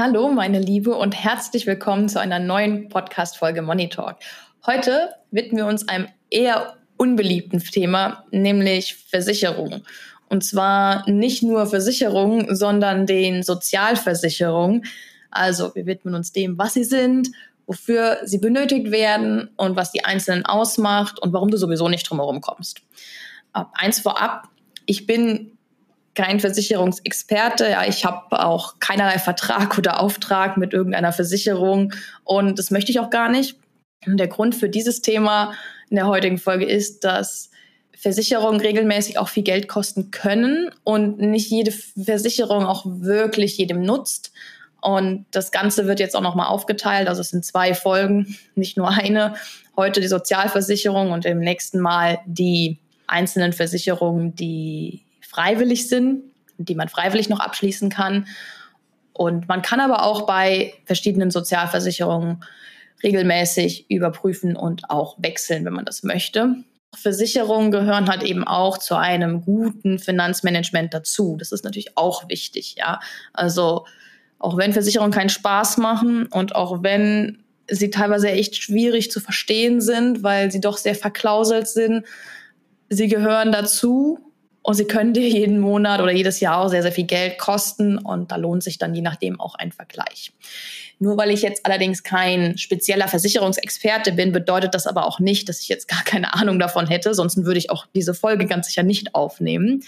Hallo, meine Liebe, und herzlich willkommen zu einer neuen Podcast-Folge Money Talk. Heute widmen wir uns einem eher unbeliebten Thema, nämlich Versicherung. Und zwar nicht nur Versicherungen, sondern den Sozialversicherungen. Also wir widmen uns dem, was sie sind, wofür sie benötigt werden und was die Einzelnen ausmacht und warum du sowieso nicht drumherum kommst. Eins vorab, ich bin kein Versicherungsexperte. Ja, ich habe auch keinerlei Vertrag oder Auftrag mit irgendeiner Versicherung und das möchte ich auch gar nicht. Und der Grund für dieses Thema in der heutigen Folge ist, dass Versicherungen regelmäßig auch viel Geld kosten können und nicht jede Versicherung auch wirklich jedem nutzt. Und das Ganze wird jetzt auch nochmal aufgeteilt. Also es sind zwei Folgen, nicht nur eine. Heute die Sozialversicherung und im nächsten Mal die einzelnen Versicherungen, die freiwillig sind, die man freiwillig noch abschließen kann. Und man kann aber auch bei verschiedenen Sozialversicherungen regelmäßig überprüfen und auch wechseln, wenn man das möchte. Versicherungen gehören halt eben auch zu einem guten Finanzmanagement dazu. Das ist natürlich auch wichtig, ja. Also auch wenn Versicherungen keinen Spaß machen und auch wenn sie teilweise echt schwierig zu verstehen sind, weil sie doch sehr verklauselt sind, sie gehören dazu und sie können dir jeden Monat oder jedes Jahr auch sehr, sehr viel Geld kosten und da lohnt sich dann je nachdem auch ein Vergleich. Nur weil ich jetzt allerdings kein spezieller Versicherungsexperte bin, bedeutet das aber auch nicht, dass ich jetzt gar keine Ahnung davon hätte, sonst würde ich auch diese Folge ganz sicher nicht aufnehmen.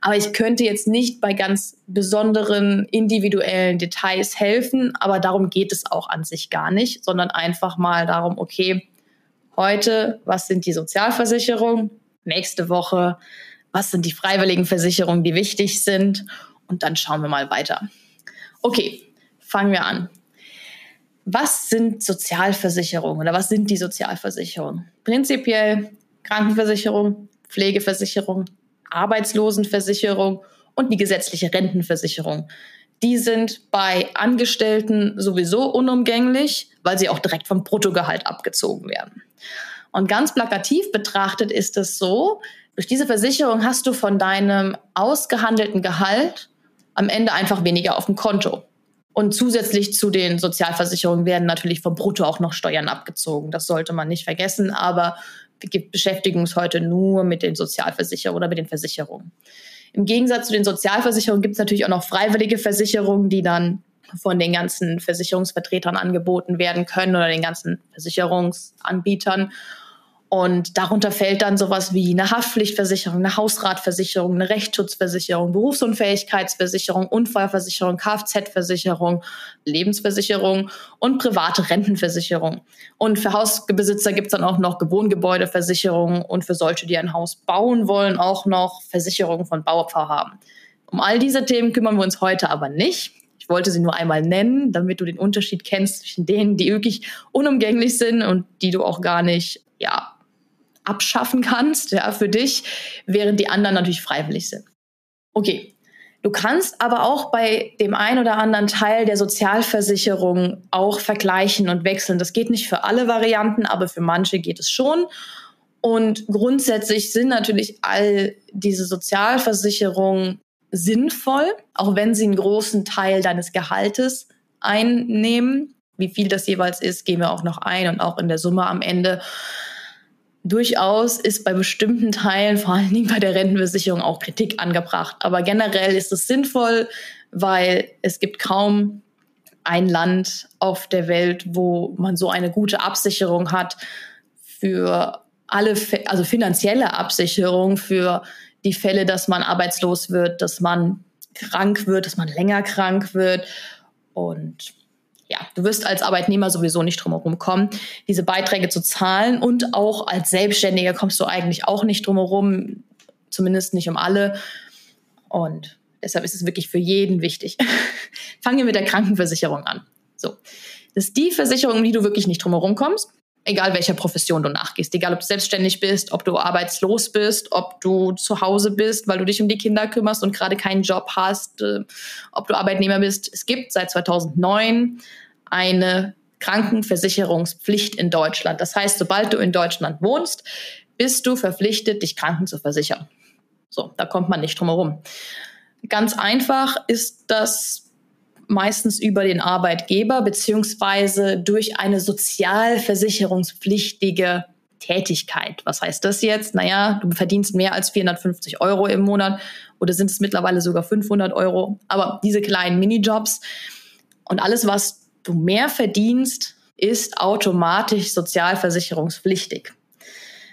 Aber ich könnte jetzt nicht bei ganz besonderen individuellen Details helfen, aber darum geht es auch an sich gar nicht, sondern einfach mal darum, okay, heute, was sind die Sozialversicherungen? Nächste Woche, was sind die freiwilligen Versicherungen, die wichtig sind und dann schauen wir mal weiter. Okay, fangen wir an. Was sind Sozialversicherungen oder was sind die Sozialversicherungen? Prinzipiell Krankenversicherung, Pflegeversicherung, Arbeitslosenversicherung und die gesetzliche Rentenversicherung. Die sind bei Angestellten sowieso unumgänglich, weil sie auch direkt vom Bruttogehalt abgezogen werden. Und ganz plakativ betrachtet ist es so, durch diese Versicherung hast du von deinem ausgehandelten Gehalt am Ende einfach weniger auf dem Konto. Und zusätzlich zu den Sozialversicherungen werden natürlich vom Brutto auch noch Steuern abgezogen. Das sollte man nicht vergessen, aber wir beschäftigen uns heute nur mit den Sozialversicherungen oder mit den Versicherungen. Im Gegensatz zu den Sozialversicherungen gibt es natürlich auch noch freiwillige Versicherungen, die dann von den ganzen Versicherungsvertretern angeboten werden können oder den ganzen Versicherungsanbietern. Und darunter fällt dann sowas wie eine Haftpflichtversicherung, eine Hausratversicherung, eine Rechtsschutzversicherung, Berufsunfähigkeitsversicherung, Unfallversicherung, Kfz-Versicherung, Lebensversicherung und private Rentenversicherung. Und für Hausbesitzer gibt es dann auch noch Wohngebäudeversicherung und für solche, die ein Haus bauen wollen, auch noch Versicherungen von Bauvorhaben. Um all diese Themen kümmern wir uns heute aber nicht. Ich wollte sie nur einmal nennen, damit du den Unterschied kennst zwischen denen, die wirklich unumgänglich sind und die du auch gar nicht ja, abschaffen kannst, ja, für dich, während die anderen natürlich freiwillig sind. Okay. Du kannst aber auch bei dem einen oder anderen Teil der Sozialversicherung auch vergleichen und wechseln. Das geht nicht für alle Varianten, aber für manche geht es schon. Und grundsätzlich sind natürlich all diese Sozialversicherungen sinnvoll, auch wenn sie einen großen Teil deines Gehaltes einnehmen. Wie viel das jeweils ist, gehen wir auch noch ein und auch in der Summe am Ende durchaus ist bei bestimmten Teilen, vor allen Dingen bei der Rentenversicherung, auch Kritik angebracht. Aber generell ist es sinnvoll, weil es gibt kaum ein Land auf der Welt, wo man so eine gute Absicherung hat für alle, also finanzielle Absicherung für die Fälle, dass man arbeitslos wird, dass man krank wird, dass man länger krank wird und ja, du wirst als Arbeitnehmer sowieso nicht drumherum kommen, diese Beiträge zu zahlen. Und auch als Selbstständiger kommst du eigentlich auch nicht drumherum, zumindest nicht um alle. Und deshalb ist es wirklich für jeden wichtig. Fangen wir mit der Krankenversicherung an. So. Das ist die Versicherung, um die du wirklich nicht drumherum kommst egal welcher Profession du nachgehst, egal ob du selbstständig bist, ob du arbeitslos bist, ob du zu Hause bist, weil du dich um die Kinder kümmerst und gerade keinen Job hast, äh, ob du Arbeitnehmer bist. Es gibt seit 2009 eine Krankenversicherungspflicht in Deutschland. Das heißt, sobald du in Deutschland wohnst, bist du verpflichtet, dich kranken zu versichern. So, da kommt man nicht drum herum. Ganz einfach ist das meistens über den Arbeitgeber beziehungsweise durch eine sozialversicherungspflichtige Tätigkeit. Was heißt das jetzt? Naja, du verdienst mehr als 450 Euro im Monat oder sind es mittlerweile sogar 500 Euro. Aber diese kleinen Minijobs und alles, was du mehr verdienst, ist automatisch sozialversicherungspflichtig.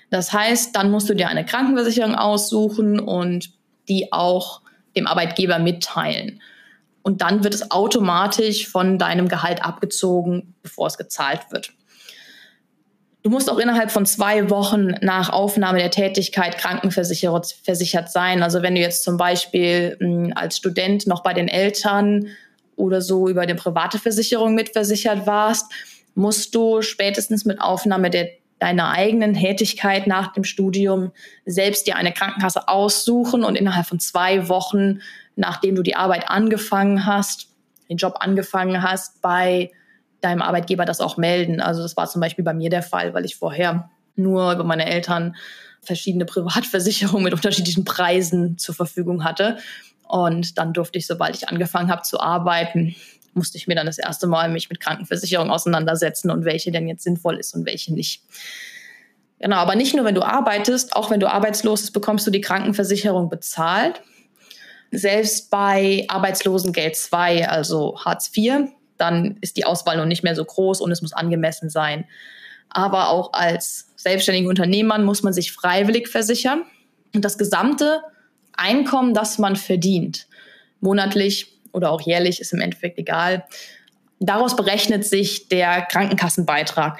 Das heißt, dann musst du dir eine Krankenversicherung aussuchen und die auch dem Arbeitgeber mitteilen und dann wird es automatisch von deinem Gehalt abgezogen, bevor es gezahlt wird. Du musst auch innerhalb von zwei Wochen nach Aufnahme der Tätigkeit krankenversichert sein. Also wenn du jetzt zum Beispiel hm, als Student noch bei den Eltern oder so über eine private Versicherung mitversichert warst, musst du spätestens mit Aufnahme der, deiner eigenen Tätigkeit nach dem Studium selbst dir eine Krankenkasse aussuchen und innerhalb von zwei Wochen nachdem du die Arbeit angefangen hast, den Job angefangen hast, bei deinem Arbeitgeber das auch melden. Also das war zum Beispiel bei mir der Fall, weil ich vorher nur über meine Eltern verschiedene Privatversicherungen mit unterschiedlichen Preisen zur Verfügung hatte. Und dann durfte ich, sobald ich angefangen habe zu arbeiten, musste ich mir dann das erste Mal mich mit Krankenversicherung auseinandersetzen und welche denn jetzt sinnvoll ist und welche nicht. Genau, aber nicht nur, wenn du arbeitest, auch wenn du arbeitslos bist, bekommst du die Krankenversicherung bezahlt. Selbst bei Arbeitslosengeld 2, also Hartz IV, dann ist die Auswahl noch nicht mehr so groß und es muss angemessen sein. Aber auch als selbstständiger Unternehmer muss man sich freiwillig versichern. Und das gesamte Einkommen, das man verdient, monatlich oder auch jährlich, ist im Endeffekt egal. Daraus berechnet sich der Krankenkassenbeitrag.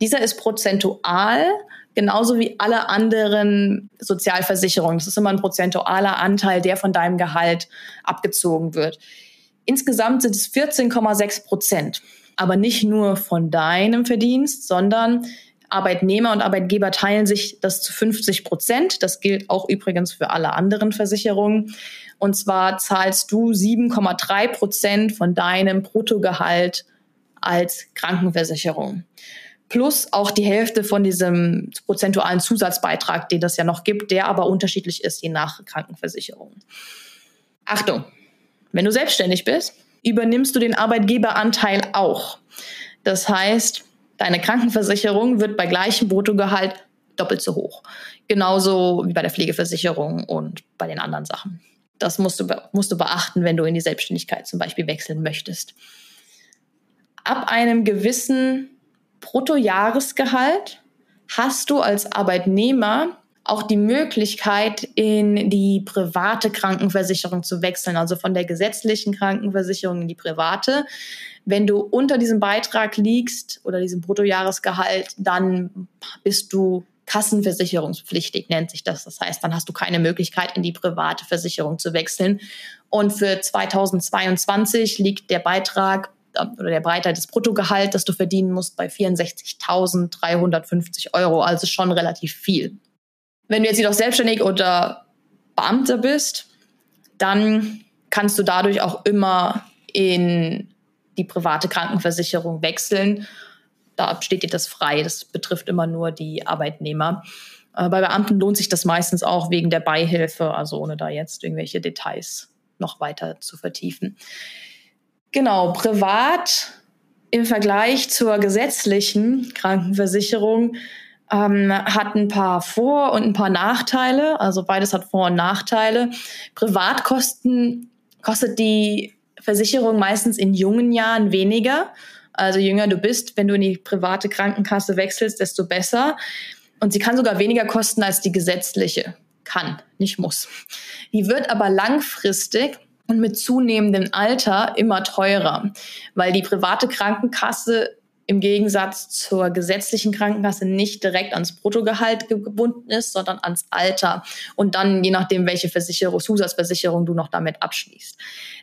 Dieser ist prozentual genauso wie alle anderen Sozialversicherungen. Das ist immer ein prozentualer Anteil, der von deinem Gehalt abgezogen wird. Insgesamt sind es 14,6 Prozent. Aber nicht nur von deinem Verdienst, sondern Arbeitnehmer und Arbeitgeber teilen sich das zu 50 Prozent. Das gilt auch übrigens für alle anderen Versicherungen. Und zwar zahlst du 7,3 Prozent von deinem Bruttogehalt als Krankenversicherung plus auch die Hälfte von diesem prozentualen Zusatzbeitrag, den das ja noch gibt, der aber unterschiedlich ist je nach Krankenversicherung. Achtung, wenn du selbstständig bist, übernimmst du den Arbeitgeberanteil auch. Das heißt, deine Krankenversicherung wird bei gleichem Bruttogehalt doppelt so hoch. Genauso wie bei der Pflegeversicherung und bei den anderen Sachen. Das musst du, musst du beachten, wenn du in die Selbstständigkeit zum Beispiel wechseln möchtest. Ab einem gewissen Bruttojahresgehalt hast du als Arbeitnehmer auch die Möglichkeit, in die private Krankenversicherung zu wechseln, also von der gesetzlichen Krankenversicherung in die private. Wenn du unter diesem Beitrag liegst oder diesem Bruttojahresgehalt, dann bist du kassenversicherungspflichtig, nennt sich das. Das heißt, dann hast du keine Möglichkeit, in die private Versicherung zu wechseln. Und für 2022 liegt der Beitrag oder der Breitheit des Bruttogehalt, das du verdienen musst, bei 64.350 Euro, also schon relativ viel. Wenn du jetzt jedoch selbstständig oder Beamter bist, dann kannst du dadurch auch immer in die private Krankenversicherung wechseln. Da steht dir das frei. Das betrifft immer nur die Arbeitnehmer. Äh, bei Beamten lohnt sich das meistens auch wegen der Beihilfe, also ohne da jetzt irgendwelche Details noch weiter zu vertiefen. Genau, privat im Vergleich zur gesetzlichen Krankenversicherung ähm, hat ein paar Vor- und ein paar Nachteile. Also beides hat Vor- und Nachteile. Privatkosten kostet die Versicherung meistens in jungen Jahren weniger. Also jünger du bist, wenn du in die private Krankenkasse wechselst, desto besser. Und sie kann sogar weniger kosten als die gesetzliche. Kann, nicht muss. Die wird aber langfristig und mit zunehmendem Alter immer teurer, weil die private Krankenkasse im Gegensatz zur gesetzlichen Krankenkasse nicht direkt ans Bruttogehalt gebunden ist, sondern ans Alter und dann je nachdem, welche Versicherung, Zusatzversicherung du noch damit abschließt.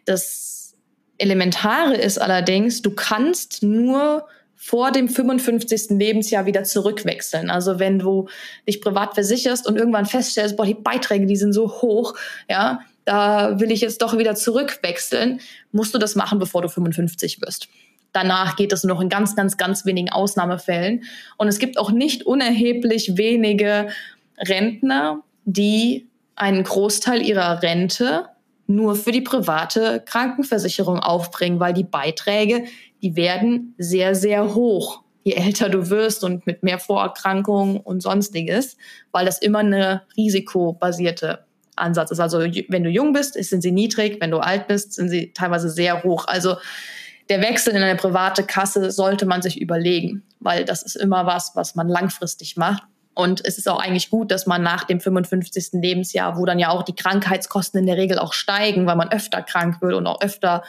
Das Elementare ist allerdings, du kannst nur vor dem 55. Lebensjahr wieder zurückwechseln. Also wenn du dich privat versicherst und irgendwann feststellst, boah, die Beiträge, die sind so hoch, ja, da will ich jetzt doch wieder zurückwechseln, musst du das machen, bevor du 55 wirst. Danach geht es nur noch in ganz, ganz, ganz wenigen Ausnahmefällen. Und es gibt auch nicht unerheblich wenige Rentner, die einen Großteil ihrer Rente nur für die private Krankenversicherung aufbringen, weil die Beiträge, die werden sehr, sehr hoch, je älter du wirst und mit mehr Vorerkrankungen und sonstiges, weil das immer eine risikobasierte Ansatz ist. Also wenn du jung bist, sind sie niedrig, wenn du alt bist, sind sie teilweise sehr hoch. Also der Wechsel in eine private Kasse sollte man sich überlegen, weil das ist immer was, was man langfristig macht. Und es ist auch eigentlich gut, dass man nach dem 55. Lebensjahr, wo dann ja auch die Krankheitskosten in der Regel auch steigen, weil man öfter krank wird und auch öfter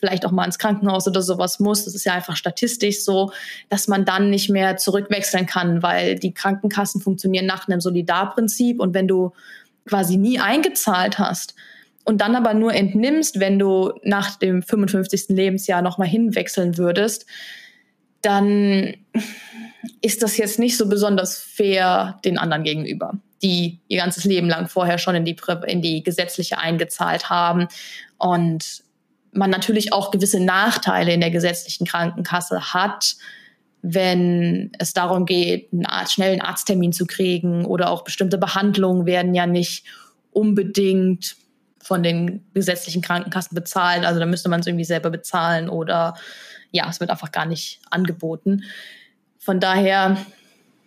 vielleicht auch mal ins Krankenhaus oder sowas muss. Das ist ja einfach statistisch so, dass man dann nicht mehr zurückwechseln kann, weil die Krankenkassen funktionieren nach einem Solidarprinzip. Und wenn du quasi nie eingezahlt hast und dann aber nur entnimmst, wenn du nach dem 55. Lebensjahr nochmal hinwechseln würdest, dann ist das jetzt nicht so besonders fair den anderen gegenüber, die ihr ganzes Leben lang vorher schon in die, in die gesetzliche eingezahlt haben und man natürlich auch gewisse Nachteile in der gesetzlichen Krankenkasse hat, wenn es darum geht, einen Arzt, schnellen Arzttermin zu kriegen oder auch bestimmte Behandlungen werden ja nicht unbedingt von den gesetzlichen Krankenkassen bezahlt. Also da müsste man es irgendwie selber bezahlen oder ja, es wird einfach gar nicht angeboten. Von daher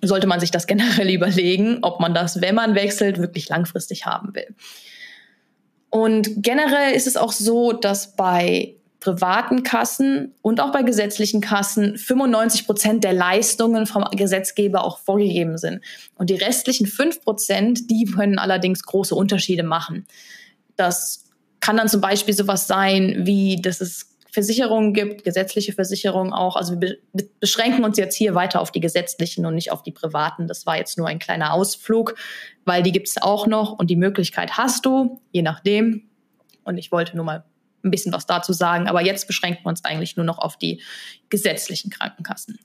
sollte man sich das generell überlegen, ob man das, wenn man wechselt, wirklich langfristig haben will. Und generell ist es auch so, dass bei privaten Kassen und auch bei gesetzlichen Kassen 95 Prozent der Leistungen vom Gesetzgeber auch vorgegeben sind. Und die restlichen 5 Prozent, die können allerdings große Unterschiede machen. Das kann dann zum Beispiel sowas sein, wie dass es Versicherungen gibt, gesetzliche Versicherungen auch. Also wir beschränken uns jetzt hier weiter auf die gesetzlichen und nicht auf die privaten. Das war jetzt nur ein kleiner Ausflug, weil die gibt es auch noch und die Möglichkeit hast du, je nachdem. Und ich wollte nur mal ein bisschen was dazu sagen, aber jetzt beschränken wir uns eigentlich nur noch auf die gesetzlichen Krankenkassen.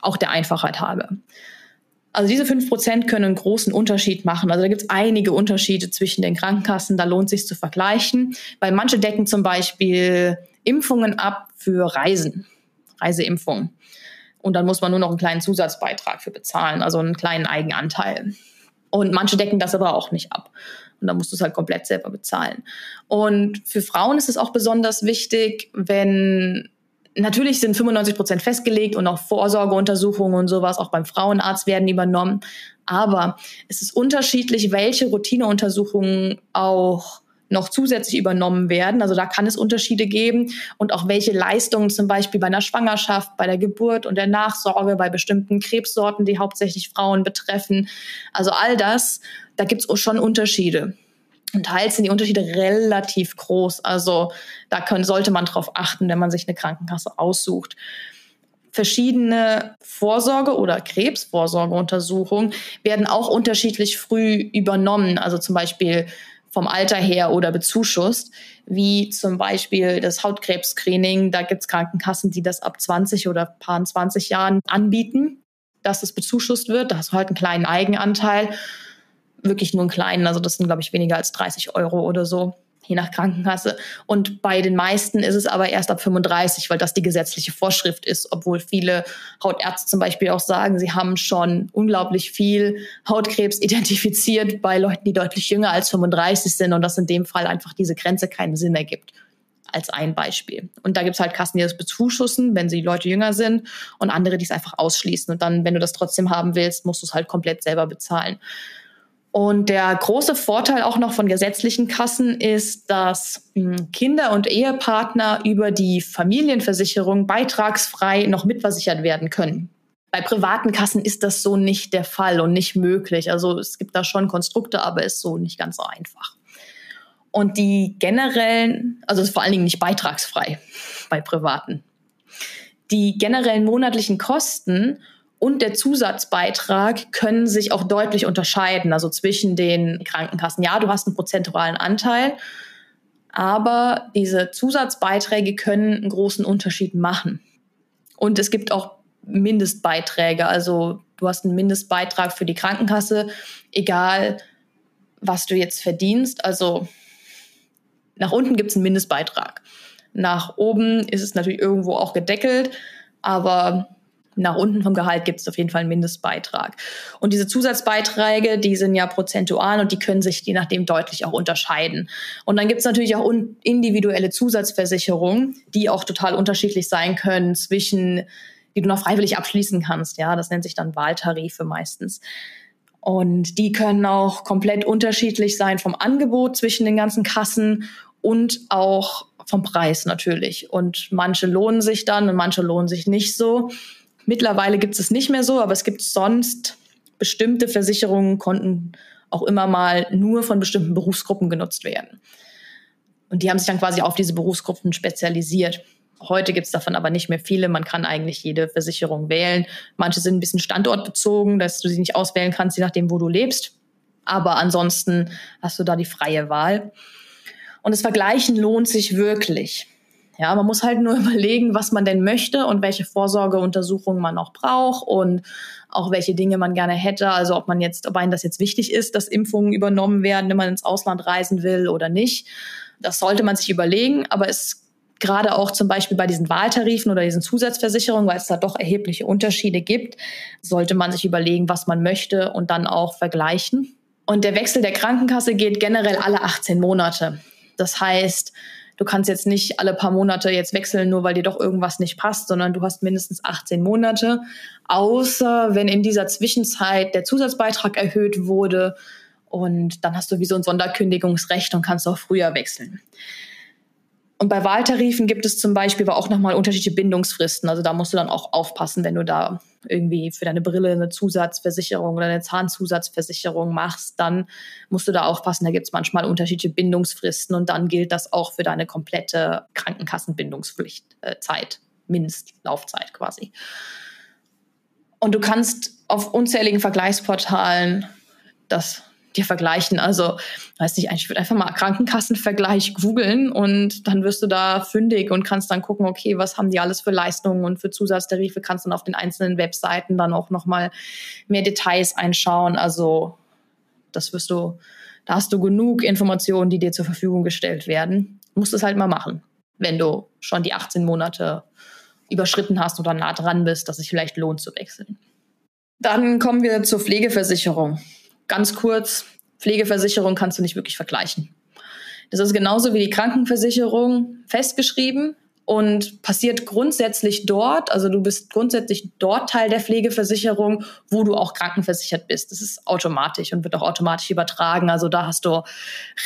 Auch der Einfachheit halber. Also diese fünf Prozent können einen großen Unterschied machen. Also da gibt es einige Unterschiede zwischen den Krankenkassen, da lohnt sich zu vergleichen, weil manche decken zum Beispiel Impfungen ab für Reisen, Reiseimpfungen. Und dann muss man nur noch einen kleinen Zusatzbeitrag für bezahlen, also einen kleinen Eigenanteil. Und manche decken das aber auch nicht ab. Und dann musst du es halt komplett selber bezahlen. Und für Frauen ist es auch besonders wichtig, wenn natürlich sind 95 Prozent festgelegt und auch Vorsorgeuntersuchungen und sowas auch beim Frauenarzt werden übernommen. Aber es ist unterschiedlich, welche Routineuntersuchungen auch noch zusätzlich übernommen werden. Also da kann es Unterschiede geben und auch welche Leistungen zum Beispiel bei einer Schwangerschaft, bei der Geburt und der Nachsorge, bei bestimmten Krebssorten, die hauptsächlich Frauen betreffen. Also all das, da gibt es schon Unterschiede. Und teils sind die Unterschiede relativ groß. Also da können, sollte man darauf achten, wenn man sich eine Krankenkasse aussucht. Verschiedene Vorsorge- oder Krebsvorsorgeuntersuchungen werden auch unterschiedlich früh übernommen. Also zum Beispiel vom Alter her oder bezuschusst, wie zum Beispiel das Hautkrebs-Screening. Da gibt es Krankenkassen, die das ab 20 oder paar 20 Jahren anbieten, dass es bezuschusst wird. Da hast du halt einen kleinen Eigenanteil, wirklich nur einen kleinen, also das sind, glaube ich, weniger als 30 Euro oder so je nach Krankenkasse. Und bei den meisten ist es aber erst ab 35, weil das die gesetzliche Vorschrift ist, obwohl viele Hautärzte zum Beispiel auch sagen, sie haben schon unglaublich viel Hautkrebs identifiziert bei Leuten, die deutlich jünger als 35 sind und dass in dem Fall einfach diese Grenze keinen Sinn ergibt. Als ein Beispiel. Und da gibt es halt Kassen, die das bezuschussen, wenn sie Leute jünger sind, und andere, die es einfach ausschließen. Und dann, wenn du das trotzdem haben willst, musst du es halt komplett selber bezahlen. Und der große Vorteil auch noch von gesetzlichen Kassen ist, dass hm, Kinder und Ehepartner über die Familienversicherung beitragsfrei noch mitversichert werden können. Bei privaten Kassen ist das so nicht der Fall und nicht möglich. Also es gibt da schon Konstrukte, aber ist so nicht ganz so einfach. Und die generellen, also ist vor allen Dingen nicht beitragsfrei bei privaten. Die generellen monatlichen Kosten und der Zusatzbeitrag können sich auch deutlich unterscheiden, also zwischen den Krankenkassen. Ja, du hast einen prozentualen Anteil, Aber diese Zusatzbeiträge können einen großen Unterschied machen. Und es gibt auch Mindestbeiträge. Also du hast einen Mindestbeitrag für die Krankenkasse, egal was du jetzt verdienst. Also nach unten gibt es einen Mindestbeitrag. Nach oben ist es natürlich irgendwo auch gedeckelt, aber nach unten vom Gehalt gibt es auf jeden Fall einen Mindestbeitrag. Und diese Zusatzbeiträge, die sind ja prozentual und die können sich je nachdem deutlich auch unterscheiden. Und dann gibt es natürlich auch individuelle Zusatzversicherungen, die auch total unterschiedlich sein können zwischen, die du noch freiwillig abschließen kannst. Ja, das nennt sich dann Wahltarife meistens. Und die können auch komplett unterschiedlich sein vom Angebot zwischen den ganzen Kassen und auch vom Preis natürlich. Und manche lohnen sich dann und manche lohnen sich nicht so. Mittlerweile gibt es nicht mehr so, aber es gibt sonst bestimmte Versicherungen konnten auch immer mal nur von bestimmten Berufsgruppen genutzt werden. Und die haben sich dann quasi auf diese Berufsgruppen spezialisiert. Heute gibt es davon aber nicht mehr viele. Man kann eigentlich jede Versicherung wählen. Manche sind ein bisschen standortbezogen, dass du sie nicht auswählen kannst, je nachdem, wo du lebst. Aber ansonsten hast du da die freie Wahl. Und das Vergleichen lohnt sich wirklich. Ja, man muss halt nur überlegen, was man denn möchte und welche Vorsorgeuntersuchungen man auch braucht und auch welche Dinge man gerne hätte. Also ob man jetzt, ob einem das jetzt wichtig ist, dass Impfungen übernommen werden, wenn man ins Ausland reisen will oder nicht. Das sollte man sich überlegen, aber es gerade auch zum Beispiel bei diesen Wahltarifen oder diesen Zusatzversicherungen, weil es da doch erhebliche Unterschiede gibt, sollte man sich überlegen, was man möchte und dann auch vergleichen. Und der Wechsel der Krankenkasse geht generell alle 18 Monate. Das heißt, du kannst jetzt nicht alle paar Monate jetzt wechseln, nur weil dir doch irgendwas nicht passt, sondern du hast mindestens 18 Monate, außer wenn in dieser Zwischenzeit der Zusatzbeitrag erhöht wurde und dann hast du wie so ein Sonderkündigungsrecht und kannst auch früher wechseln. Und bei Wahltarifen gibt es zum Beispiel aber auch nochmal unterschiedliche Bindungsfristen. Also da musst du dann auch aufpassen, wenn du da irgendwie für deine Brille eine Zusatzversicherung oder eine Zahnzusatzversicherung machst, dann musst du da aufpassen. Da gibt es manchmal unterschiedliche Bindungsfristen und dann gilt das auch für deine komplette Krankenkassenbindungspflicht, äh, Zeit, Mindestlaufzeit quasi. Und du kannst auf unzähligen Vergleichsportalen das dir vergleichen. Also, weiß nicht, ich würde einfach mal Krankenkassenvergleich googeln und dann wirst du da fündig und kannst dann gucken, okay, was haben die alles für Leistungen und für Zusatztarife, kannst dann auf den einzelnen Webseiten dann auch nochmal mehr Details einschauen. Also, das wirst du, da hast du genug Informationen, die dir zur Verfügung gestellt werden. Du musst es halt mal machen, wenn du schon die 18 Monate überschritten hast oder nah dran bist, dass es sich vielleicht lohnt zu wechseln. Dann kommen wir zur Pflegeversicherung ganz kurz, Pflegeversicherung kannst du nicht wirklich vergleichen. Das ist genauso wie die Krankenversicherung festgeschrieben und passiert grundsätzlich dort, also du bist grundsätzlich dort Teil der Pflegeversicherung, wo du auch krankenversichert bist. Das ist automatisch und wird auch automatisch übertragen. Also da hast du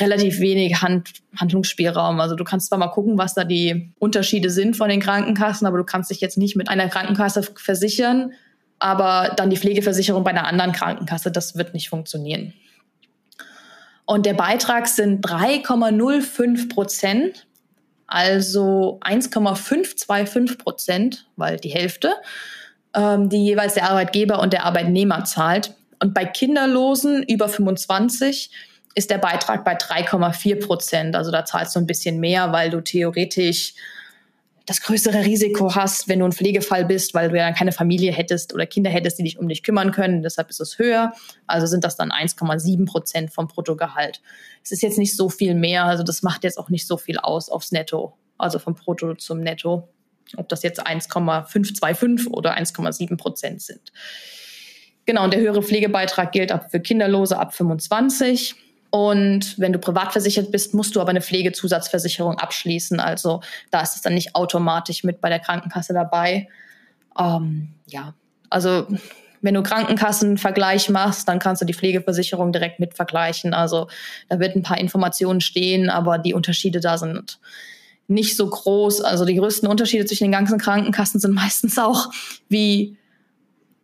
relativ wenig Hand, Handlungsspielraum. Also du kannst zwar mal gucken, was da die Unterschiede sind von den Krankenkassen, aber du kannst dich jetzt nicht mit einer Krankenkasse versichern, aber dann die Pflegeversicherung bei einer anderen Krankenkasse, das wird nicht funktionieren. Und der Beitrag sind 3,05 Prozent, also 1,525 Prozent, weil die Hälfte, ähm, die jeweils der Arbeitgeber und der Arbeitnehmer zahlt. Und bei Kinderlosen über 25 ist der Beitrag bei 3,4 Prozent. Also da zahlst du ein bisschen mehr, weil du theoretisch das größere Risiko hast, wenn du ein Pflegefall bist, weil du ja keine Familie hättest oder Kinder hättest, die dich um dich kümmern können. Deshalb ist es höher. Also sind das dann 1,7 Prozent vom Bruttogehalt. Es ist jetzt nicht so viel mehr. Also das macht jetzt auch nicht so viel aus aufs Netto, also vom Brutto zum Netto. Ob das jetzt 1,525 oder 1,7 Prozent sind. Genau, und der höhere Pflegebeitrag gilt ab für Kinderlose ab 25. Und wenn du privat versichert bist, musst du aber eine Pflegezusatzversicherung abschließen. Also da ist es dann nicht automatisch mit bei der Krankenkasse dabei. Ähm, ja, also wenn du Krankenkassenvergleich machst, dann kannst du die Pflegeversicherung direkt mit vergleichen. Also da wird ein paar Informationen stehen, aber die Unterschiede da sind nicht so groß. Also die größten Unterschiede zwischen den ganzen Krankenkassen sind meistens auch, wie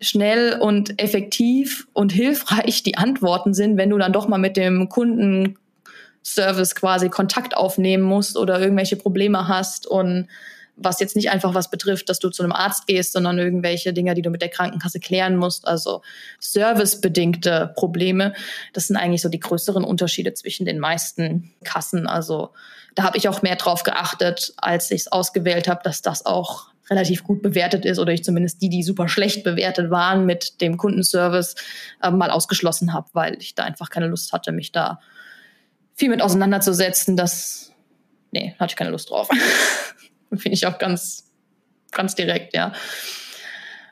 schnell und effektiv und hilfreich die Antworten sind, wenn du dann doch mal mit dem Kundenservice quasi Kontakt aufnehmen musst oder irgendwelche Probleme hast und was jetzt nicht einfach was betrifft, dass du zu einem Arzt gehst, sondern irgendwelche Dinge, die du mit der Krankenkasse klären musst, also servicebedingte Probleme. Das sind eigentlich so die größeren Unterschiede zwischen den meisten Kassen. Also da habe ich auch mehr drauf geachtet, als ich es ausgewählt habe, dass das auch relativ gut bewertet ist oder ich zumindest die, die super schlecht bewertet waren mit dem Kundenservice, äh, mal ausgeschlossen habe, weil ich da einfach keine Lust hatte, mich da viel mit auseinanderzusetzen. Das, nee, hatte ich keine Lust drauf. Finde ich auch ganz, ganz direkt, ja.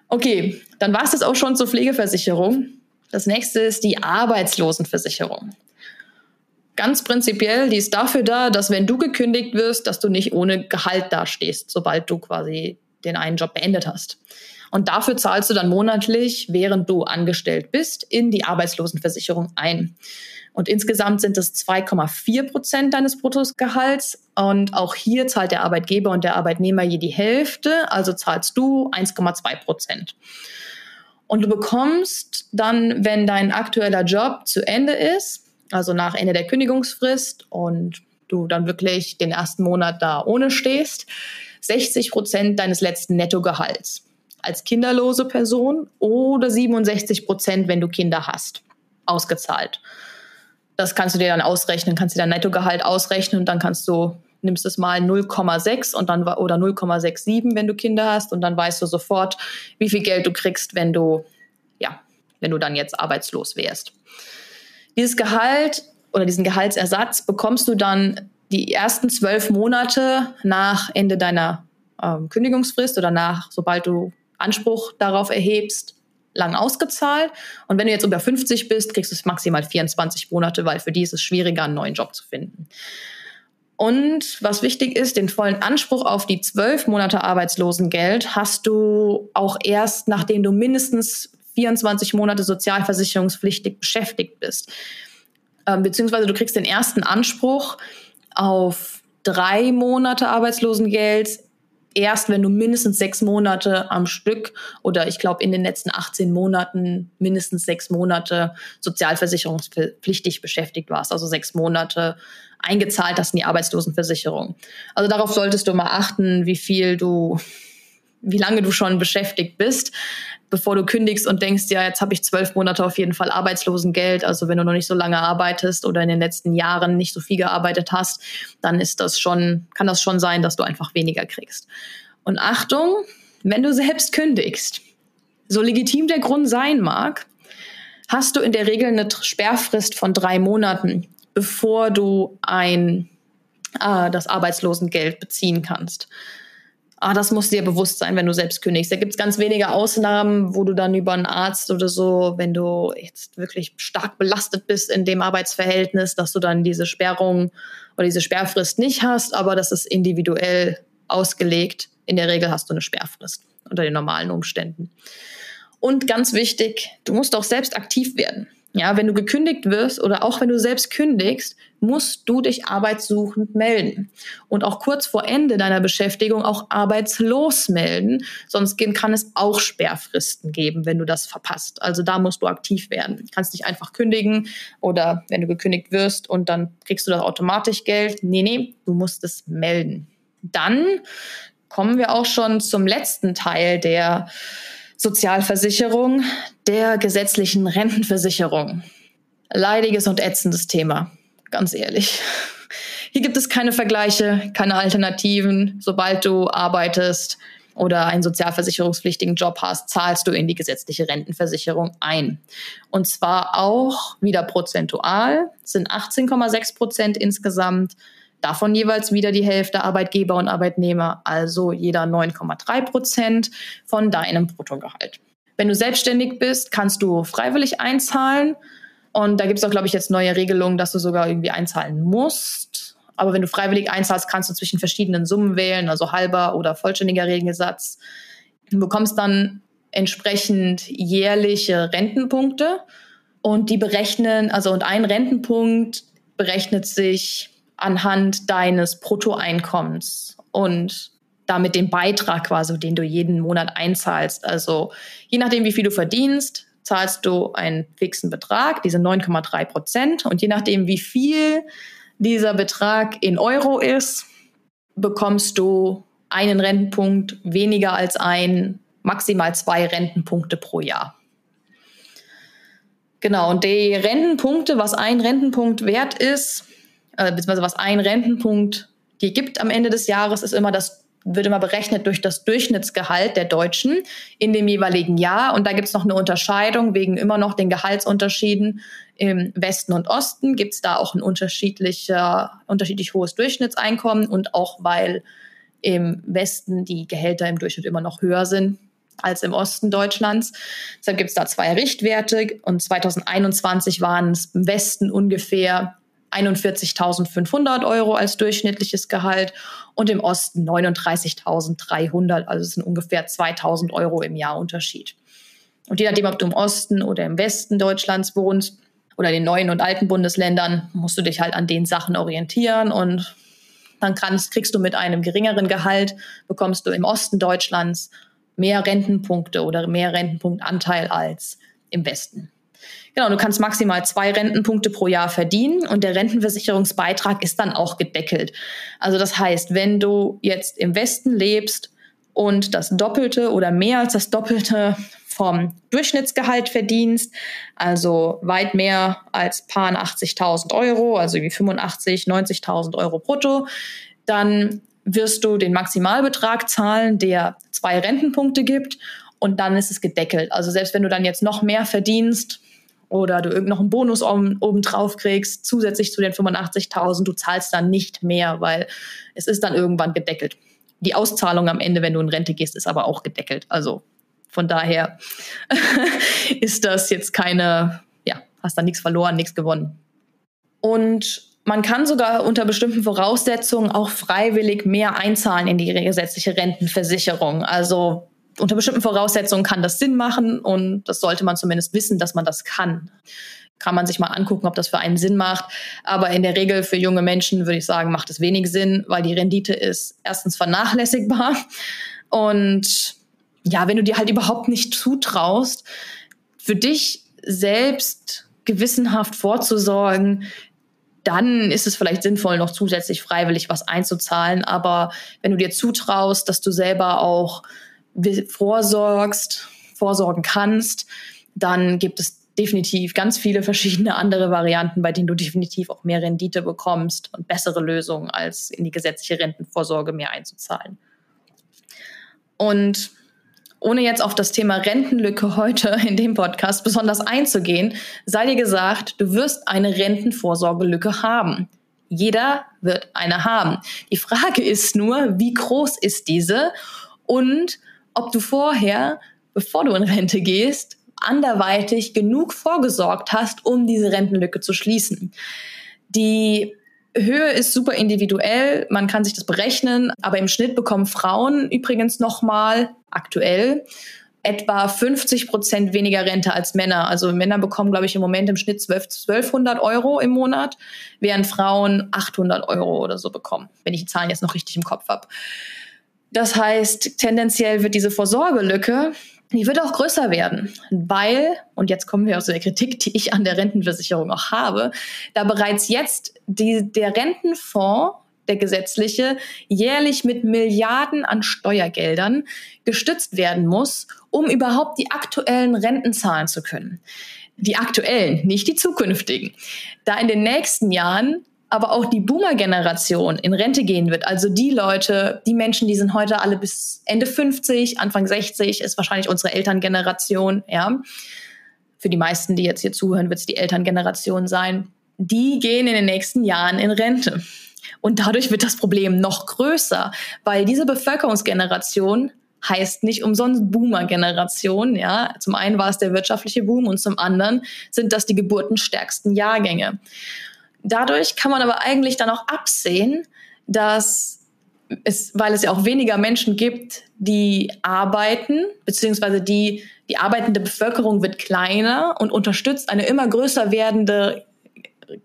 Okay, dann war es das auch schon zur Pflegeversicherung. Das nächste ist die Arbeitslosenversicherung. Ganz prinzipiell, die ist dafür da, dass wenn du gekündigt wirst, dass du nicht ohne Gehalt dastehst, sobald du quasi den einen Job beendet hast. Und dafür zahlst du dann monatlich, während du angestellt bist, in die Arbeitslosenversicherung ein. Und insgesamt sind es 2,4 Prozent deines Bruttogehalts. Und auch hier zahlt der Arbeitgeber und der Arbeitnehmer je die Hälfte, also zahlst du 1,2 Prozent. Und du bekommst dann, wenn dein aktueller Job zu Ende ist, also nach Ende der Kündigungsfrist und du dann wirklich den ersten Monat da ohne stehst, 60 Prozent deines letzten Nettogehalts als kinderlose Person oder 67 Prozent, wenn du Kinder hast, ausgezahlt. Das kannst du dir dann ausrechnen, kannst dir dein Nettogehalt ausrechnen und dann kannst du nimmst es mal 0,6 und dann oder 0,67, wenn du Kinder hast und dann weißt du sofort, wie viel Geld du kriegst, wenn du ja, wenn du dann jetzt arbeitslos wärst. Dieses Gehalt oder diesen Gehaltsersatz bekommst du dann die ersten zwölf Monate nach Ende deiner ähm, Kündigungsfrist oder nach, sobald du Anspruch darauf erhebst, lang ausgezahlt. Und wenn du jetzt über 50 bist, kriegst du es maximal 24 Monate, weil für die ist es schwieriger, einen neuen Job zu finden. Und was wichtig ist, den vollen Anspruch auf die zwölf Monate Arbeitslosengeld hast du auch erst, nachdem du mindestens 24 Monate sozialversicherungspflichtig beschäftigt bist. Ähm, beziehungsweise du kriegst den ersten Anspruch auf drei Monate Arbeitslosengeld erst, wenn du mindestens sechs Monate am Stück oder ich glaube in den letzten 18 Monaten mindestens sechs Monate sozialversicherungspflichtig beschäftigt warst, also sechs Monate eingezahlt hast in die Arbeitslosenversicherung. Also darauf solltest du mal achten, wie viel du, wie lange du schon beschäftigt bist bevor du kündigst und denkst, ja, jetzt habe ich zwölf Monate auf jeden Fall Arbeitslosengeld. Also wenn du noch nicht so lange arbeitest oder in den letzten Jahren nicht so viel gearbeitet hast, dann ist das schon, kann das schon sein, dass du einfach weniger kriegst. Und Achtung, wenn du selbst kündigst, so legitim der Grund sein mag, hast du in der Regel eine Sperrfrist von drei Monaten, bevor du ein äh, das Arbeitslosengeld beziehen kannst ah, das muss dir bewusst sein, wenn du selbst kündigst. Da gibt es ganz wenige Ausnahmen, wo du dann über einen Arzt oder so, wenn du jetzt wirklich stark belastet bist in dem Arbeitsverhältnis, dass du dann diese Sperrung oder diese Sperrfrist nicht hast, aber das ist individuell ausgelegt. In der Regel hast du eine Sperrfrist unter den normalen Umständen. Und ganz wichtig, du musst auch selbst aktiv werden. Ja, wenn du gekündigt wirst oder auch wenn du selbst kündigst, musst du dich arbeitssuchend melden und auch kurz vor Ende deiner Beschäftigung auch arbeitslos melden, sonst kann es auch Sperrfristen geben, wenn du das verpasst. Also da musst du aktiv werden. Du kannst nicht einfach kündigen oder wenn du gekündigt wirst und dann kriegst du das automatisch Geld. Nee, nee, du musst es melden. Dann kommen wir auch schon zum letzten Teil der Sozialversicherung, der gesetzlichen Rentenversicherung. Leidiges und ätzendes Thema, ganz ehrlich. Hier gibt es keine Vergleiche, keine Alternativen. Sobald du arbeitest oder einen sozialversicherungspflichtigen Job hast, zahlst du in die gesetzliche Rentenversicherung ein. Und zwar auch wieder prozentual, sind 18,6 Prozent insgesamt Davon jeweils wieder die Hälfte Arbeitgeber und Arbeitnehmer, also jeder 9,3 Prozent von deinem Bruttogehalt. Wenn du selbstständig bist, kannst du freiwillig einzahlen. Und da gibt es auch, glaube ich, jetzt neue Regelungen, dass du sogar irgendwie einzahlen musst. Aber wenn du freiwillig einzahlst, kannst du zwischen verschiedenen Summen wählen, also halber oder vollständiger Regelsatz. Du bekommst dann entsprechend jährliche Rentenpunkte und die berechnen, also und ein Rentenpunkt berechnet sich anhand deines Bruttoeinkommens und damit den Beitrag quasi, den du jeden Monat einzahlst. Also je nachdem, wie viel du verdienst, zahlst du einen fixen Betrag, diese 9,3 Prozent. Und je nachdem, wie viel dieser Betrag in Euro ist, bekommst du einen Rentenpunkt weniger als ein, maximal zwei Rentenpunkte pro Jahr. Genau, und die Rentenpunkte, was ein Rentenpunkt wert ist, äh, beziehungsweise was ein Rentenpunkt dir gibt am Ende des Jahres, ist immer das wird immer berechnet durch das Durchschnittsgehalt der Deutschen in dem jeweiligen Jahr. Und da gibt es noch eine Unterscheidung wegen immer noch den Gehaltsunterschieden im Westen und Osten. Gibt es da auch ein unterschiedlicher, unterschiedlich hohes Durchschnittseinkommen und auch weil im Westen die Gehälter im Durchschnitt immer noch höher sind als im Osten Deutschlands. Deshalb gibt es da zwei Richtwerte und 2021 waren es im Westen ungefähr 41.500 Euro als durchschnittliches Gehalt und im Osten 39.300, also es sind ungefähr 2.000 Euro im Jahr Unterschied. Und je nachdem, ob du im Osten oder im Westen Deutschlands wohnst oder in den neuen und alten Bundesländern, musst du dich halt an den Sachen orientieren und dann kannst, kriegst du mit einem geringeren Gehalt, bekommst du im Osten Deutschlands mehr Rentenpunkte oder mehr Rentenpunktanteil als im Westen. Genau, du kannst maximal zwei Rentenpunkte pro Jahr verdienen und der Rentenversicherungsbeitrag ist dann auch gedeckelt. Also das heißt, wenn du jetzt im Westen lebst und das Doppelte oder mehr als das Doppelte vom Durchschnittsgehalt verdienst, also weit mehr als paar 80.000 Euro, also wie 85, 90.000 Euro brutto, dann wirst du den Maximalbetrag zahlen, der zwei Rentenpunkte gibt und dann ist es gedeckelt. Also selbst wenn du dann jetzt noch mehr verdienst, oder du noch einen Bonus oben, oben drauf kriegst, zusätzlich zu den 85.000, du zahlst dann nicht mehr, weil es ist dann irgendwann gedeckelt. Die Auszahlung am Ende, wenn du in Rente gehst, ist aber auch gedeckelt. Also von daher ist das jetzt keine, ja, hast da nichts verloren, nichts gewonnen. Und man kann sogar unter bestimmten Voraussetzungen auch freiwillig mehr einzahlen in die gesetzliche Rentenversicherung. Also unter bestimmten Voraussetzungen kann das Sinn machen und das sollte man zumindest wissen, dass man das kann. Kann man sich mal angucken, ob das für einen Sinn macht. Aber in der Regel für junge Menschen würde ich sagen, macht es wenig Sinn, weil die Rendite ist erstens vernachlässigbar und ja, wenn du dir halt überhaupt nicht zutraust, für dich selbst gewissenhaft vorzusorgen, dann ist es vielleicht sinnvoll, noch zusätzlich freiwillig was einzuzahlen. Aber wenn du dir zutraust, dass du selber auch vorsorgst, vorsorgen kannst, dann gibt es definitiv ganz viele verschiedene andere Varianten, bei denen du definitiv auch mehr Rendite bekommst und bessere Lösungen, als in die gesetzliche Rentenvorsorge mehr einzuzahlen. Und ohne jetzt auf das Thema Rentenlücke heute in dem Podcast besonders einzugehen, sei dir gesagt, du wirst eine Rentenvorsorgelücke haben. Jeder wird eine haben. Die Frage ist nur, wie groß ist diese und ob du vorher, bevor du in Rente gehst, anderweitig genug vorgesorgt hast, um diese Rentenlücke zu schließen. Die Höhe ist super individuell, man kann sich das berechnen, aber im Schnitt bekommen Frauen übrigens nochmal aktuell etwa 50 Prozent weniger Rente als Männer. Also Männer bekommen, glaube ich, im Moment im Schnitt 12, 1200 Euro im Monat, während Frauen 800 Euro oder so bekommen, wenn ich die Zahlen jetzt noch richtig im Kopf habe. Das heißt, tendenziell wird diese Vorsorgelücke, die wird auch größer werden, weil, und jetzt kommen wir aus der Kritik, die ich an der Rentenversicherung auch habe, da bereits jetzt die, der Rentenfonds der gesetzliche, jährlich mit Milliarden an Steuergeldern gestützt werden muss, um überhaupt die aktuellen Renten zahlen zu können. Die aktuellen, nicht die zukünftigen. Da in den nächsten Jahren aber auch die Boomer-Generation in Rente gehen wird. Also die Leute, die Menschen, die sind heute alle bis Ende 50, Anfang 60, ist wahrscheinlich unsere Elterngeneration, ja. Für die meisten, die jetzt hier zuhören, wird es die Elterngeneration sein. Die gehen in den nächsten Jahren in Rente. Und dadurch wird das Problem noch größer, weil diese Bevölkerungsgeneration heißt nicht umsonst Boomer-Generation. Ja, zum einen war es der wirtschaftliche Boom und zum anderen sind das die geburtenstärksten Jahrgänge. Dadurch kann man aber eigentlich dann auch absehen, dass es, weil es ja auch weniger Menschen gibt, die arbeiten, beziehungsweise die, die arbeitende Bevölkerung wird kleiner und unterstützt eine immer größer werdende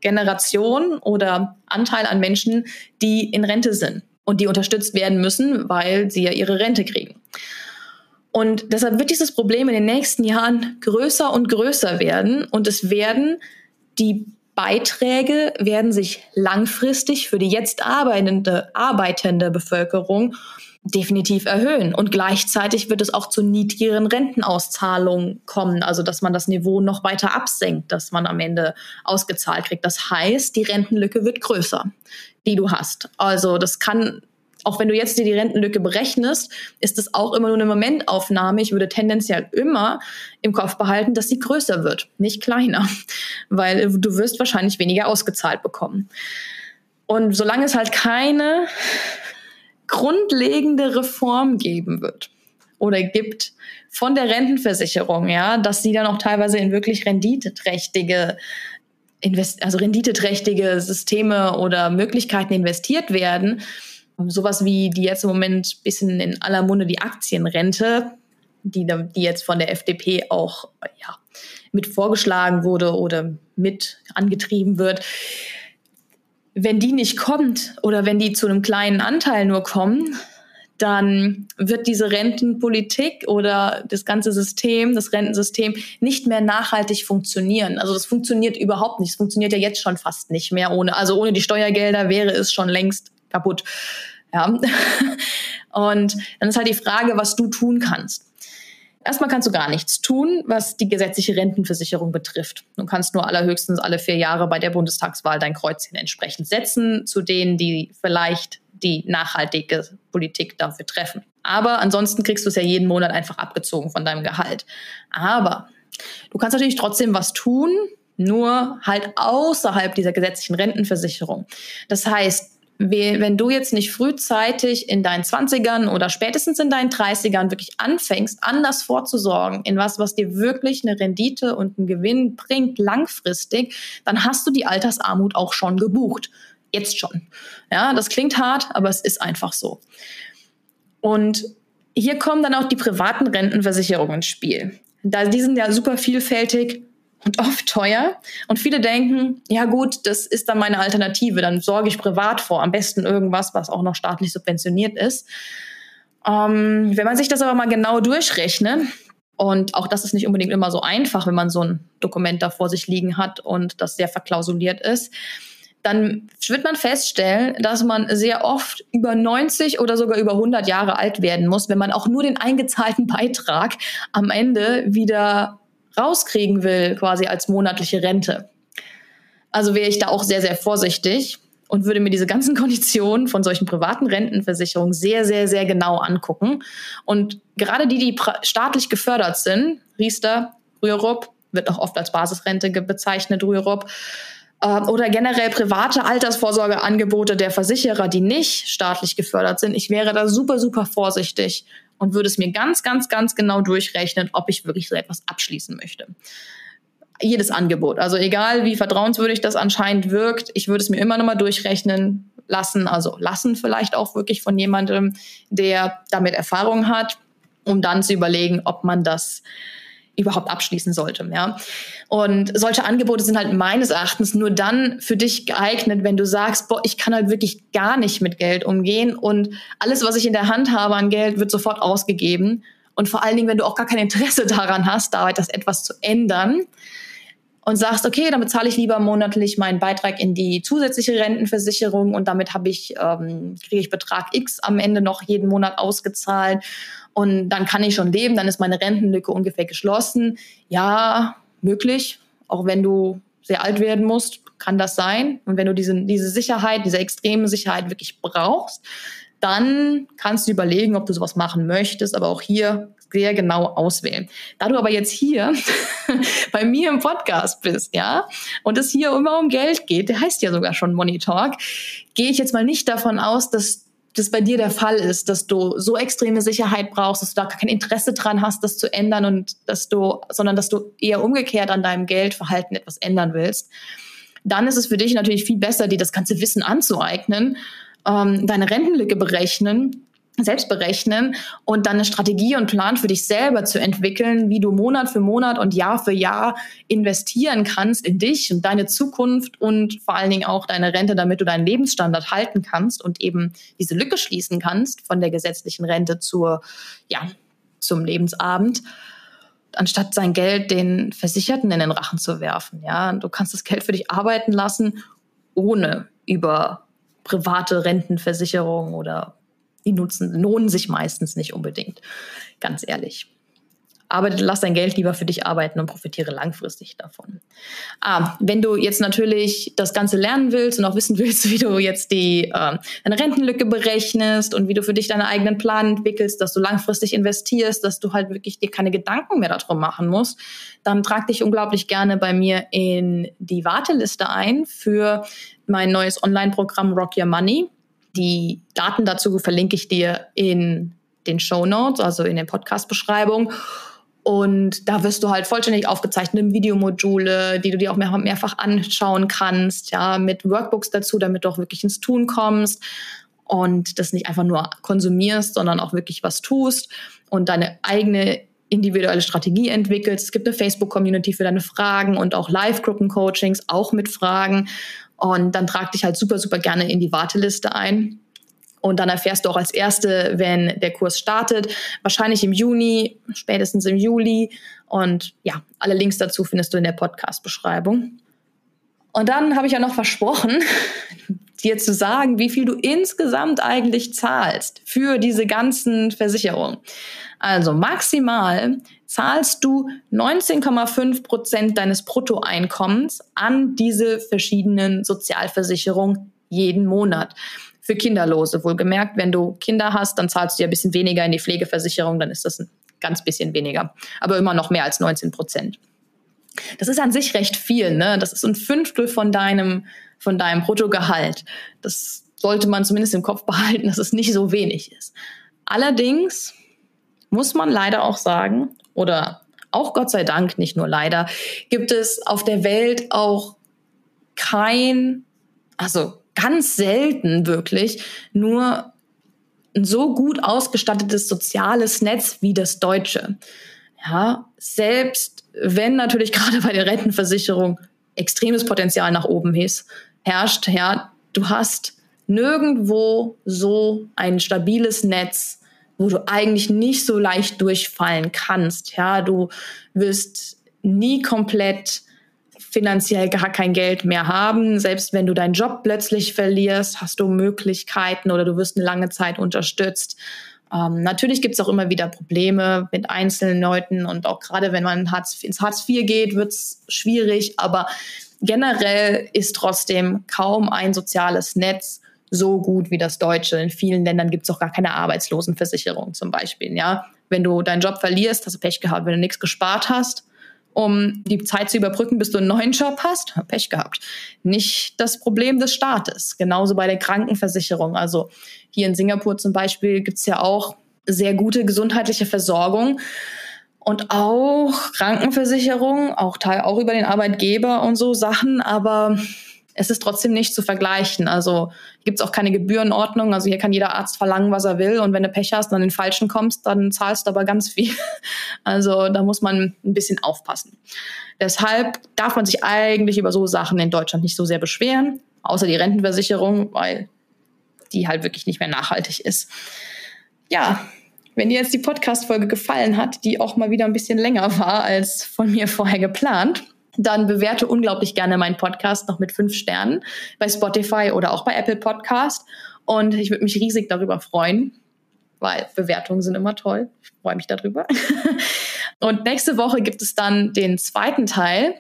Generation oder Anteil an Menschen, die in Rente sind und die unterstützt werden müssen, weil sie ja ihre Rente kriegen. Und deshalb wird dieses Problem in den nächsten Jahren größer und größer werden und es werden die Beiträge werden sich langfristig für die jetzt arbeitende, arbeitende Bevölkerung definitiv erhöhen. Und gleichzeitig wird es auch zu niedrigeren Rentenauszahlungen kommen, also dass man das Niveau noch weiter absenkt, dass man am Ende ausgezahlt kriegt. Das heißt, die Rentenlücke wird größer, die du hast. Also das kann auch wenn du jetzt dir die Rentenlücke berechnest, ist es auch immer nur eine Momentaufnahme. Ich würde tendenziell immer im Kopf behalten, dass sie größer wird, nicht kleiner, weil du wirst wahrscheinlich weniger ausgezahlt bekommen. Und solange es halt keine grundlegende Reform geben wird oder gibt von der Rentenversicherung, ja, dass sie dann auch teilweise in wirklich renditeträchtige Invest also renditeträchtige Systeme oder Möglichkeiten investiert werden. Sowas wie die jetzt im Moment bisschen in aller Munde die Aktienrente, die, die jetzt von der FDP auch ja, mit vorgeschlagen wurde oder mit angetrieben wird wenn die nicht kommt oder wenn die zu einem kleinen Anteil nur kommen, dann wird diese Rentenpolitik oder das ganze System, das Rentensystem nicht mehr nachhaltig funktionieren. Also das funktioniert überhaupt nicht. Es funktioniert ja jetzt schon fast nicht mehr ohne. Also ohne die Steuergelder wäre es schon längst kaputt. Ja. Und dann ist halt die Frage, was du tun kannst. Erstmal kannst du gar nichts tun, was die gesetzliche Rentenversicherung betrifft. Du kannst nur allerhöchstens alle vier Jahre bei der Bundestagswahl dein Kreuzchen entsprechend setzen, zu denen, die vielleicht die nachhaltige Politik dafür treffen. Aber ansonsten kriegst du es ja jeden Monat einfach abgezogen von deinem Gehalt. Aber du kannst natürlich trotzdem was tun, nur halt außerhalb dieser gesetzlichen Rentenversicherung. Das heißt, wenn du jetzt nicht frühzeitig in deinen 20ern oder spätestens in deinen 30ern wirklich anfängst, anders vorzusorgen, in was, was dir wirklich eine Rendite und einen Gewinn bringt, langfristig, dann hast du die Altersarmut auch schon gebucht. Jetzt schon. Ja, das klingt hart, aber es ist einfach so. Und hier kommen dann auch die privaten Rentenversicherungen ins Spiel. Da, die sind ja super vielfältig und oft teuer. Und viele denken, ja gut, das ist dann meine Alternative, dann sorge ich privat vor, am besten irgendwas, was auch noch staatlich subventioniert ist. Ähm, wenn man sich das aber mal genau durchrechnet, und auch das ist nicht unbedingt immer so einfach, wenn man so ein Dokument da vor sich liegen hat und das sehr verklausuliert ist, dann wird man feststellen, dass man sehr oft über 90 oder sogar über 100 Jahre alt werden muss, wenn man auch nur den eingezahlten Beitrag am Ende wieder rauskriegen will, quasi als monatliche Rente. Also wäre ich da auch sehr, sehr vorsichtig und würde mir diese ganzen Konditionen von solchen privaten Rentenversicherungen sehr, sehr, sehr genau angucken. Und gerade die, die staatlich gefördert sind, Riester, Rürup, wird auch oft als Basisrente bezeichnet, Rürup, äh, oder generell private Altersvorsorgeangebote der Versicherer, die nicht staatlich gefördert sind. Ich wäre da super, super vorsichtig und würde es mir ganz, ganz, ganz genau durchrechnen, ob ich wirklich so etwas abschließen möchte. Jedes Angebot, also egal wie vertrauenswürdig das anscheinend wirkt, ich würde es mir immer noch mal durchrechnen lassen, also lassen vielleicht auch wirklich von jemandem, der damit Erfahrung hat, um dann zu überlegen, ob man das überhaupt abschließen sollte. Ja? Und solche Angebote sind halt meines Erachtens nur dann für dich geeignet, wenn du sagst, boah, ich kann halt wirklich gar nicht mit Geld umgehen und alles, was ich in der Hand habe an Geld, wird sofort ausgegeben. Und vor allen Dingen, wenn du auch gar kein Interesse daran hast, da das etwas zu ändern und sagst, okay, dann bezahle ich lieber monatlich meinen Beitrag in die zusätzliche Rentenversicherung und damit habe ich ähm, kriege ich Betrag X am Ende noch jeden Monat ausgezahlt und dann kann ich schon leben, dann ist meine Rentenlücke ungefähr geschlossen. Ja, möglich, auch wenn du sehr alt werden musst, kann das sein. Und wenn du diese, diese Sicherheit, diese extreme Sicherheit wirklich brauchst, dann kannst du überlegen, ob du sowas machen möchtest, aber auch hier sehr genau auswählen. Da du aber jetzt hier bei mir im Podcast bist, ja, und es hier immer um Geld geht, der heißt ja sogar schon Money Talk, gehe ich jetzt mal nicht davon aus, dass das bei dir der Fall ist, dass du so extreme Sicherheit brauchst, dass du da kein Interesse dran hast, das zu ändern und dass du, sondern dass du eher umgekehrt an deinem Geldverhalten etwas ändern willst, dann ist es für dich natürlich viel besser, dir das ganze Wissen anzueignen, ähm, deine Rentenlücke berechnen selbst berechnen und dann eine Strategie und Plan für dich selber zu entwickeln, wie du Monat für Monat und Jahr für Jahr investieren kannst in dich und deine Zukunft und vor allen Dingen auch deine Rente, damit du deinen Lebensstandard halten kannst und eben diese Lücke schließen kannst von der gesetzlichen Rente zur, ja, zum Lebensabend anstatt sein Geld den Versicherten in den Rachen zu werfen. Ja, du kannst das Geld für dich arbeiten lassen, ohne über private Rentenversicherung oder die nutzen, lohnen sich meistens nicht unbedingt. Ganz ehrlich. Aber lass dein Geld lieber für dich arbeiten und profitiere langfristig davon. Ah, wenn du jetzt natürlich das Ganze lernen willst und auch wissen willst, wie du jetzt die äh, deine Rentenlücke berechnest und wie du für dich deinen eigenen Plan entwickelst, dass du langfristig investierst, dass du halt wirklich dir keine Gedanken mehr darum machen musst, dann trag dich unglaublich gerne bei mir in die Warteliste ein für mein neues Online-Programm Rock Your Money. Die Daten dazu verlinke ich dir in den Show Notes, also in den Podcast-Beschreibungen. Und da wirst du halt vollständig aufgezeichnet Videomodule, die du dir auch mehr, mehrfach anschauen kannst, ja, mit Workbooks dazu, damit du auch wirklich ins Tun kommst und das nicht einfach nur konsumierst, sondern auch wirklich was tust und deine eigene individuelle Strategie entwickelst. Es gibt eine Facebook-Community für deine Fragen und auch Live-Gruppen-Coachings, auch mit Fragen. Und dann trag dich halt super, super gerne in die Warteliste ein. Und dann erfährst du auch als Erste, wenn der Kurs startet. Wahrscheinlich im Juni, spätestens im Juli. Und ja, alle Links dazu findest du in der Podcast-Beschreibung. Und dann habe ich ja noch versprochen, dir zu sagen, wie viel du insgesamt eigentlich zahlst für diese ganzen Versicherungen. Also maximal zahlst du 19,5 Prozent deines Bruttoeinkommens an diese verschiedenen Sozialversicherungen jeden Monat für Kinderlose. Wohlgemerkt, wenn du Kinder hast, dann zahlst du ja ein bisschen weniger in die Pflegeversicherung, dann ist das ein ganz bisschen weniger. Aber immer noch mehr als 19 Prozent. Das ist an sich recht viel, ne? Das ist ein Fünftel von deinem, von deinem Bruttogehalt. Das sollte man zumindest im Kopf behalten, dass es nicht so wenig ist. Allerdings muss man leider auch sagen, oder auch Gott sei Dank, nicht nur leider, gibt es auf der Welt auch kein, also ganz selten wirklich nur ein so gut ausgestattetes soziales Netz wie das deutsche. Ja, selbst wenn natürlich gerade bei der Rentenversicherung extremes Potenzial nach oben ist, herrscht, ja, du hast nirgendwo so ein stabiles Netz, wo du eigentlich nicht so leicht durchfallen kannst. Ja, du wirst nie komplett finanziell gar kein Geld mehr haben. Selbst wenn du deinen Job plötzlich verlierst, hast du Möglichkeiten oder du wirst eine lange Zeit unterstützt. Ähm, natürlich gibt es auch immer wieder Probleme mit einzelnen Leuten und auch gerade wenn man Hartz, ins Hartz IV geht, wird es schwierig. Aber generell ist trotzdem kaum ein soziales Netz so gut wie das deutsche. In vielen Ländern gibt es auch gar keine Arbeitslosenversicherung zum Beispiel. Ja, wenn du deinen Job verlierst, hast du Pech gehabt. Wenn du nichts gespart hast, um die Zeit zu überbrücken, bis du einen neuen Job hast. Pech gehabt. Nicht das Problem des Staates. Genauso bei der Krankenversicherung. Also hier in Singapur zum Beispiel gibt es ja auch sehr gute gesundheitliche Versorgung und auch Krankenversicherung, auch, auch über den Arbeitgeber und so Sachen. Aber es ist trotzdem nicht zu vergleichen. Also gibt es auch keine Gebührenordnung. Also hier kann jeder Arzt verlangen, was er will. Und wenn du Pech hast und an den Falschen kommst, dann zahlst du aber ganz viel. Also da muss man ein bisschen aufpassen. Deshalb darf man sich eigentlich über so Sachen in Deutschland nicht so sehr beschweren, außer die Rentenversicherung, weil die halt wirklich nicht mehr nachhaltig ist. Ja, wenn dir jetzt die Podcast-Folge gefallen hat, die auch mal wieder ein bisschen länger war als von mir vorher geplant, dann bewerte unglaublich gerne meinen Podcast noch mit fünf Sternen bei Spotify oder auch bei Apple Podcast. Und ich würde mich riesig darüber freuen, weil Bewertungen sind immer toll. Ich freue mich darüber. Und nächste Woche gibt es dann den zweiten Teil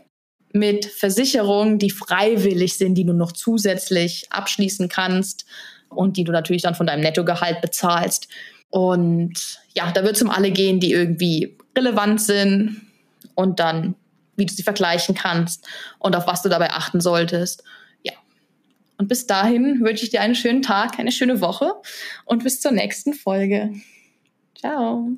mit Versicherungen, die freiwillig sind, die du noch zusätzlich abschließen kannst und die du natürlich dann von deinem Nettogehalt bezahlst. Und ja, da wird es um alle gehen, die irgendwie relevant sind und dann wie du sie vergleichen kannst und auf was du dabei achten solltest. Ja. Und bis dahin wünsche ich dir einen schönen Tag, eine schöne Woche und bis zur nächsten Folge. Ciao.